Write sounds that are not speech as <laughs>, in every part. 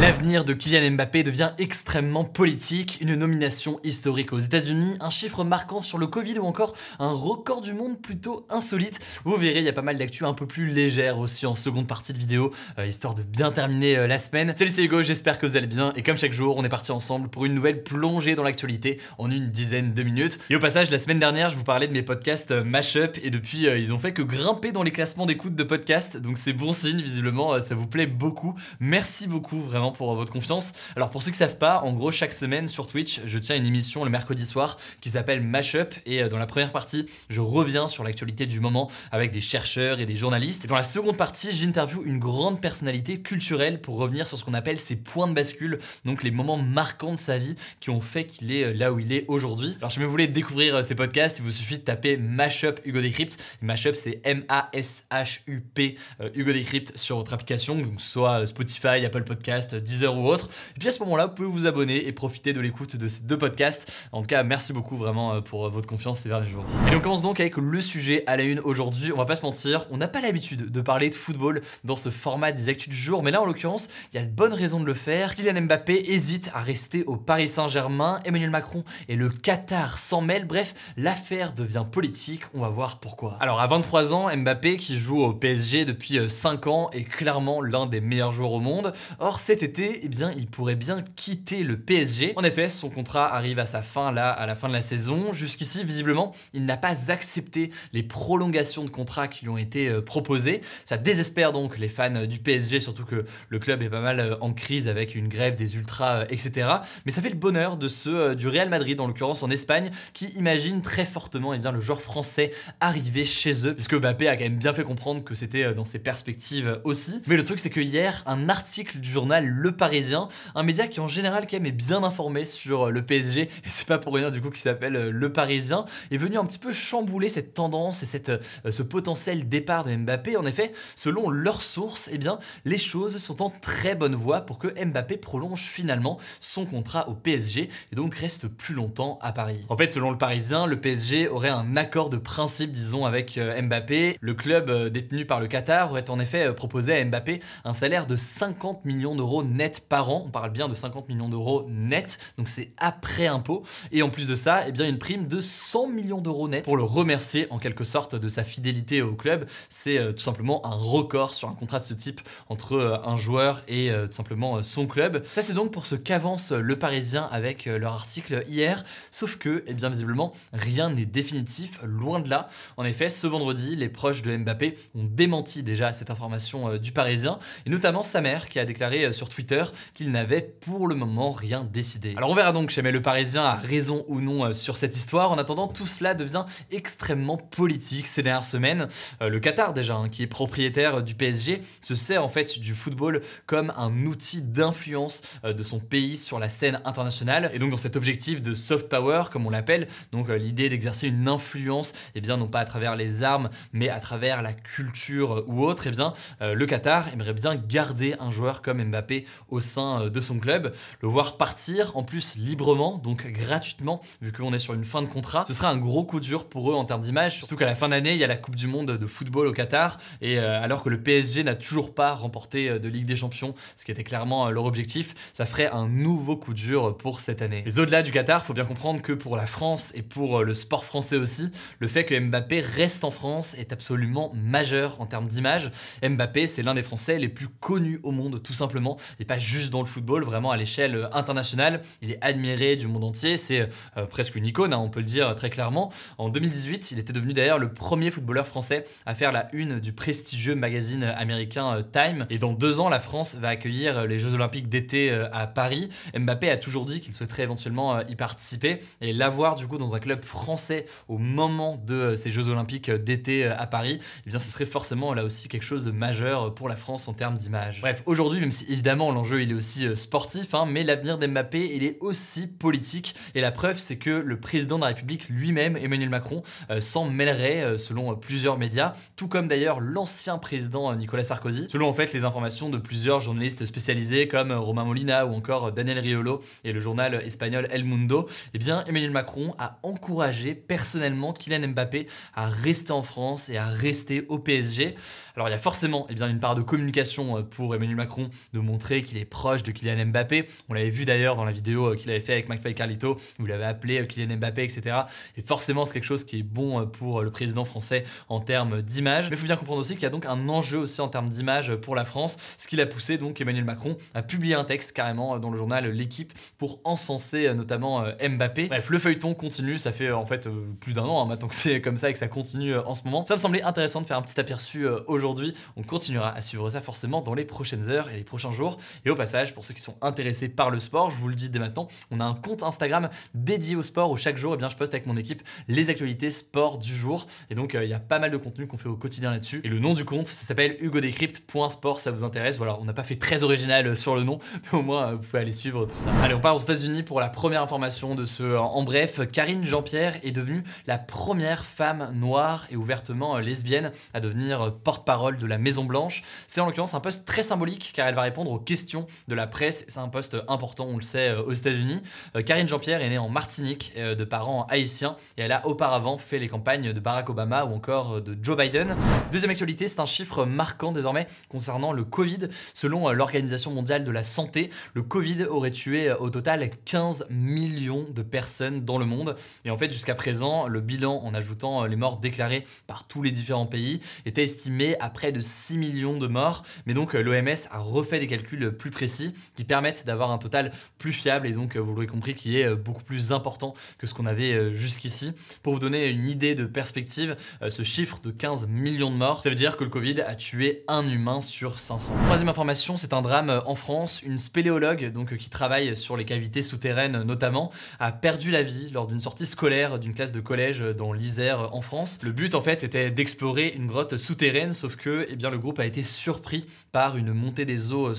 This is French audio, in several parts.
L'avenir de Kylian Mbappé devient extrêmement politique, une nomination historique aux États-Unis, un chiffre marquant sur le Covid ou encore un record du monde plutôt insolite. Vous verrez, il y a pas mal d'actu un peu plus légères aussi en seconde partie de vidéo, euh, histoire de bien terminer euh, la semaine. Salut c'est Hugo, j'espère que vous allez bien et comme chaque jour, on est parti ensemble pour une nouvelle plongée dans l'actualité en une dizaine de minutes. Et au passage, la semaine dernière, je vous parlais de mes podcasts euh, Mashup et depuis, ils ont fait que grimper dans les classements d'écoute de podcasts, donc c'est bon signe, visiblement, ça vous plaît beaucoup. Merci beaucoup vraiment pour euh, votre confiance. Alors pour ceux qui savent pas, en gros chaque semaine sur Twitch, je tiens une émission le mercredi soir qui s'appelle Mashup et euh, dans la première partie, je reviens sur l'actualité du moment avec des chercheurs et des journalistes. Et dans la seconde partie, j'interview une grande personnalité culturelle pour revenir sur ce qu'on appelle ses points de bascule, donc les moments marquants de sa vie qui ont fait qu'il est euh, là où il est aujourd'hui. Alors si vous voulez découvrir ces podcasts, il vous suffit de taper Mashup Hugo Decrypt. Mashup c'est M-A-S-H-U-P euh, Hugo Decrypt sur votre application, donc soit Spotify, Apple Podcast, Deezer ou autre. Et puis à ce moment-là, vous pouvez vous abonner et profiter de l'écoute de ces deux podcasts. En tout cas, merci beaucoup vraiment euh, pour euh, votre confiance ces derniers jours. Et on commence donc avec le sujet à la une aujourd'hui. On va pas se mentir, on n'a pas l'habitude de parler de football dans ce format des actus du jour, mais là en l'occurrence, il y a de bonnes raisons de le faire. Kylian Mbappé hésite à rester au Paris Saint-Germain, Emmanuel Macron et le Qatar s'en mêlent. Bref, l'affaire devient politique, on va voir pourquoi. Alors à 23 ans, Mbappé qui joue au PSG depuis 5 ans est clairement l'un des meilleurs joueurs au monde. Or cet été, eh bien, il pourrait bien quitter le PSG. En effet, son contrat arrive à sa fin là, à la fin de la saison. Jusqu'ici, visiblement, il n'a pas accepté les prolongations de contrat qui lui ont été euh, proposées. Ça désespère donc les fans euh, du PSG, surtout que le club est pas mal euh, en crise avec une grève des ultras, etc. Mais ça fait le bonheur de ceux du Real Madrid, en l'occurrence en Espagne, qui imaginent très fortement eh bien, le joueur français arriver chez eux, puisque Mbappé a quand même bien fait comprendre que c'était dans ses perspectives aussi. Mais le truc, c'est que hier, un article du journal Le Parisien, un média qui en général quand est bien informé sur euh, le PSG, et c'est pas pour rien du coup qui s'appelle euh, Le Parisien, est venu un petit peu chambouler cette tendance et euh, ce potentiel départ de Mbappé. En effet, selon leurs sources, eh bien, les choses sont en très bonne voie pour que Mbappé prolonge finalement son contrat au PSG et donc reste plus longtemps à Paris. En fait, selon le Parisien, le PSG aurait un accord de principe, disons, avec Mbappé. Le club détenu par le Qatar aurait en effet proposé à Mbappé un salaire de 50 millions d'euros net par an. On parle bien de 50 millions d'euros net, donc c'est après impôt. Et en plus de ça, eh bien, une prime de 100 millions d'euros net pour le remercier en quelque sorte de sa fidélité au club. C'est euh, tout simplement un record sur un contrat de ce type entre euh, un joueur et euh, tout simplement son club. Ça, c'est donc pour ce qu'avance le Parisien avec leur article hier. Sauf que, eh bien, visiblement, rien n'est définitif, loin de là. En effet, ce vendredi, les proches de Mbappé ont démenti déjà cette information du Parisien, et notamment sa mère qui a déclaré sur Twitter qu'il n'avait pour le moment rien décidé. Alors on verra donc jamais le Parisien a raison ou non euh, sur cette histoire. En attendant, tout cela devient extrêmement politique ces dernières semaines. Euh, le Qatar déjà, hein, qui est propriétaire du PSG, se sert en fait du football comme un outil d'influence euh, de son pays sur la scène internationale. Et donc dans cet objectif de soft power, comme on l'appelle, donc euh, l'idée d'exercer une influence, et bien non pas à travers les armes, mais à travers la culture euh, ou autre, et bien euh, le Qatar aimerait bien garder un joueur comme Mbappé au sein euh, de son club, le voir partir en plus librement, donc gratuitement, vu qu'on est sur une fin de contrat. Ce sera un gros coup dur pour eux en termes d'image, surtout qu'à la fin d'année, il y a la Coupe du Monde de football au Qatar, et euh, alors que le PSG n'a toujours pas remporté euh, de Ligue des Champions, ce qui était clairement leur objectif, ça ferait un nouveau coup dur pour cette année. Mais au-delà du Qatar, faut bien comprendre que pour la France et pour le sport français aussi, le fait que Mbappé reste en France est absolument majeur en termes d'image. Mbappé, c'est l'un des Français les plus connus au monde, tout simplement. Et pas juste dans le football, vraiment à l'échelle internationale. Il est admiré du monde entier, c'est presque une icône, hein, on peut le dire très clairement. En 2018, il était devenu d'ailleurs le premier footballeur français à faire la une du prestigieux magazine américain Time. Et dans deux ans, la France va accueillir les Jeux Olympiques d'été à Paris. Mbappé a toujours dit qu'il souhaiterait éventuellement y participer et l'avoir du coup dans un club français au moment de ces Jeux Olympiques d'été à Paris, eh bien ce serait forcément là aussi quelque chose de majeur pour la France en termes d'image. Bref, aujourd'hui, même si évidemment l'enjeu il est aussi euh, sportif, hein, mais l'avenir d'Mbappé il est aussi politique. Et la preuve, c'est que le président de la République lui-même, Emmanuel Macron, euh, s'en mêlerait euh, selon plusieurs médias, tout comme d'ailleurs l'ancien président Nicolas Sarkozy. Selon en fait les informations de plusieurs journalistes spécialisés comme Romain Molina ou encore Daniel Riolo et le journal espagnol El Mundo, eh bien Emmanuel Macron a encouragé personnellement Kylian Mbappé à rester en France et à rester au PSG. Alors il y a forcément eh bien, une part de communication pour Emmanuel Macron de montrer qu'il est proche de Kylian Mbappé. On l'avait vu d'ailleurs dans la vidéo euh, qu'il avait fait avec McFly Carlito, où il avait appelé euh, Kylian Mbappé, etc. Et forcément c'est quelque chose qui est bon pour le président français en termes d'image. Mais il faut bien comprendre aussi qu'il y a donc un enjeu aussi en termes d'image pour la France, ce qui l'a poussé donc Emmanuel Macron à publier un texte carrément dans le journal L'équipe pour encenser notamment Mbappé. Bref, le feuilleton continue, ça fait en fait plus d'un an hein, maintenant que c'est comme ça et que ça continue en ce moment. Ça me semblait intéressant de faire un petit aperçu aujourd'hui. On continuera à suivre ça forcément dans les prochaines heures et les prochains jours. Et au passage, pour ceux qui sont intéressés par le sport, je vous le dis dès maintenant, on a un compte Instagram dédié au sport où chaque jour, eh bien, je poste avec mon équipe les actualités sport du jour. Et donc, euh, il y a pas mal de contenu qu'on fait au quotidien là-dessus. Et le nom du compte, ça s'appelle hugodécrypt.sport, ça vous intéresse. Voilà, on n'a pas fait très original euh, sur le nom, <laughs> mais au moins, euh, vous pouvez aller suivre tout ça. Allez, on part aux États-Unis pour la première information de ce En bref, Karine Jean-Pierre est devenue la première femme noire et ouvertement lesbienne à devenir porte-parole de la Maison Blanche. C'est en l'occurrence un poste très symbolique car elle va répondre aux questions de la presse. C'est un poste important, on le sait, euh, aux États-Unis. Euh, Karine Jean-Pierre est née en Martinique euh, de parents haïtiens et elle a auparavant fait les campagnes de Barack Obama ou encore de Joe Biden. Deuxième actualité, c'est un chiffre marquant désormais concernant le Covid. Selon l'Organisation mondiale de la santé, le Covid aurait tué au total 15 millions de personnes dans le monde. Et en fait, jusqu'à présent, le bilan en ajoutant les morts déclarées par tous les différents pays était estimé à près de 6 millions de morts. Mais donc l'OMS a refait des calculs plus précis qui permettent d'avoir un total plus fiable et donc euh, vous l'aurez compris qui est euh, beaucoup plus important que ce qu'on avait jusqu'ici. Pour vous donner une idée de perspective, ce chiffre de 15 millions de morts, ça veut dire que le Covid a tué un humain sur 500. Troisième information, c'est un drame en France. Une spéléologue donc qui travaille sur les cavités souterraines notamment a perdu la vie lors d'une sortie scolaire d'une classe de collège dans l'Isère en France. Le but en fait était d'explorer une grotte souterraine sauf que eh bien, le groupe a été surpris par une montée des eaux euh,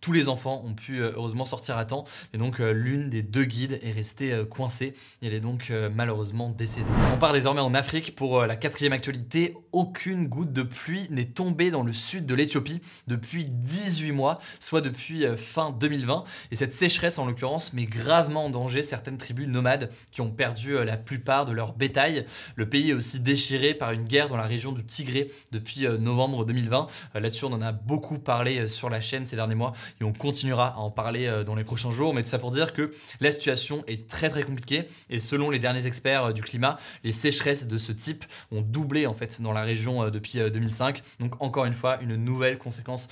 Tous les enfants ont pu euh, heureusement sortir à temps, et donc euh, l'une des deux guides est restée coincée, et elle est donc malheureusement décédée. On part désormais en Afrique pour la quatrième actualité. Aucune goutte de pluie n'est tombée dans le sud de l'Éthiopie depuis 18 mois, soit depuis fin 2020, et cette sécheresse en l'occurrence met gravement en danger certaines tribus nomades qui ont perdu la plupart de leur bétail. Le pays est aussi déchiré par une guerre dans la région du Tigré depuis novembre 2020. Euh, là-dessus, on en a beaucoup parlé euh, sur la chaîne derniers mois et on continuera à en parler euh, dans les prochains jours. Mais tout ça pour dire que la situation est très très compliquée et selon les derniers experts du climat, les sécheresses de ce type ont doublé en fait dans la région depuis 2005. Donc encore une fois, une nouvelle conséquence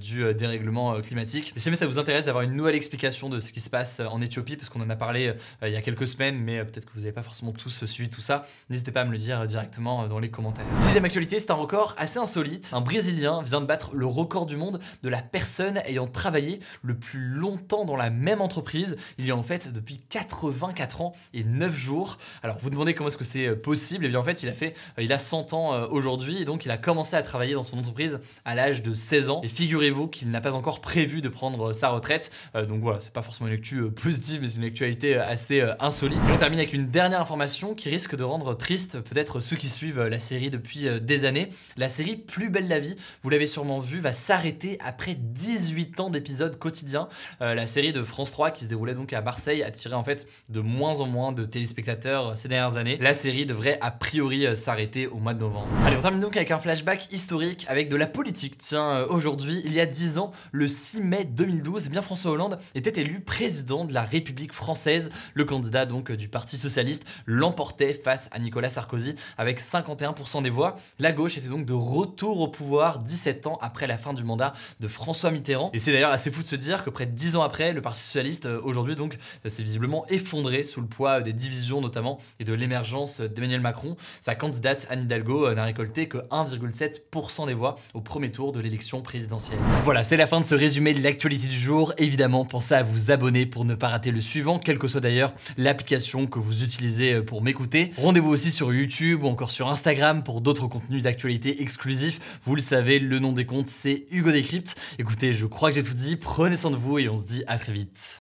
du dérèglement climatique. Et si jamais ça vous intéresse d'avoir une nouvelle explication de ce qui se passe en Éthiopie, parce qu'on en a parlé il y a quelques semaines, mais peut-être que vous n'avez pas forcément tous suivi tout ça, n'hésitez pas à me le dire directement dans les commentaires. Sixième actualité, c'est un record assez insolite. Un Brésilien vient de battre le record du monde de la personne ayant travaillé le plus longtemps dans la même entreprise. Il y a en fait depuis 84 ans et 9 jours. Alors vous demandez comment est-ce que c'est euh, possible? Et eh bien en fait il a fait, euh, il a 100 ans euh, aujourd'hui et donc il a commencé à travailler dans son entreprise à l'âge de 16 ans. Et figurez-vous qu'il n'a pas encore prévu de prendre sa retraite. donc voilà, c'est pas forcément une lecture positive, mais c'est une actualité assez insolite. on termine avec une dernière information qui risque de rendre triste peut-être ceux qui suivent la série depuis des années. La série Plus belle la vie, vous l'avez sûrement vu, va s'arrêter après 18 ans d'épisodes quotidiens. Euh, la série de France 3 qui se déroulait donc à Marseille a tiré en fait de moins en moins de téléspectateurs euh, ces dernières années. La série devrait a priori euh, s'arrêter au mois de novembre. Allez, on termine donc avec un flashback historique avec de la politique. Tiens, aujourd'hui, il y a 10 ans, le 6 mai 2012, eh bien François Hollande était élu président de la République française. Le candidat donc du Parti socialiste l'emportait face à Nicolas Sarkozy avec 51% des voix. La gauche était donc de retour au pouvoir 17 ans après la fin du mandat de François Mitterrand Et c'est d'ailleurs assez fou de se dire que près de 10 ans après, le Parti Socialiste, euh, aujourd'hui donc, s'est visiblement effondré sous le poids des divisions notamment et de l'émergence d'Emmanuel Macron. Sa candidate Anne Hidalgo n'a récolté que 1,7% des voix au premier tour de l'élection présidentielle. Voilà, c'est la fin de ce résumé de l'actualité du jour. Évidemment, pensez à vous abonner pour ne pas rater le suivant, quelle que soit d'ailleurs l'application que vous utilisez pour m'écouter. Rendez-vous aussi sur YouTube ou encore sur Instagram pour d'autres contenus d'actualité exclusifs. Vous le savez, le nom des comptes, c'est Hugo Décrypte. Écoutez, je crois que j'ai tout dit. Prenez soin de vous et on se dit à très vite.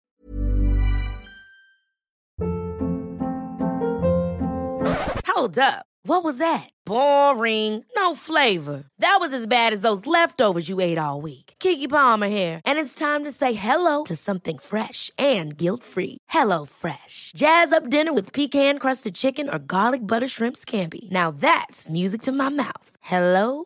Hold up. What was that? Boring. No flavor. That was as bad as those leftovers you ate all week. Kiki Palmer here, and it's time to say hello to something fresh and guilt-free. Hello Fresh. Jazz up dinner with pecan-crusted chicken or garlic butter shrimp scampi. Now that's music to my mouth. Hello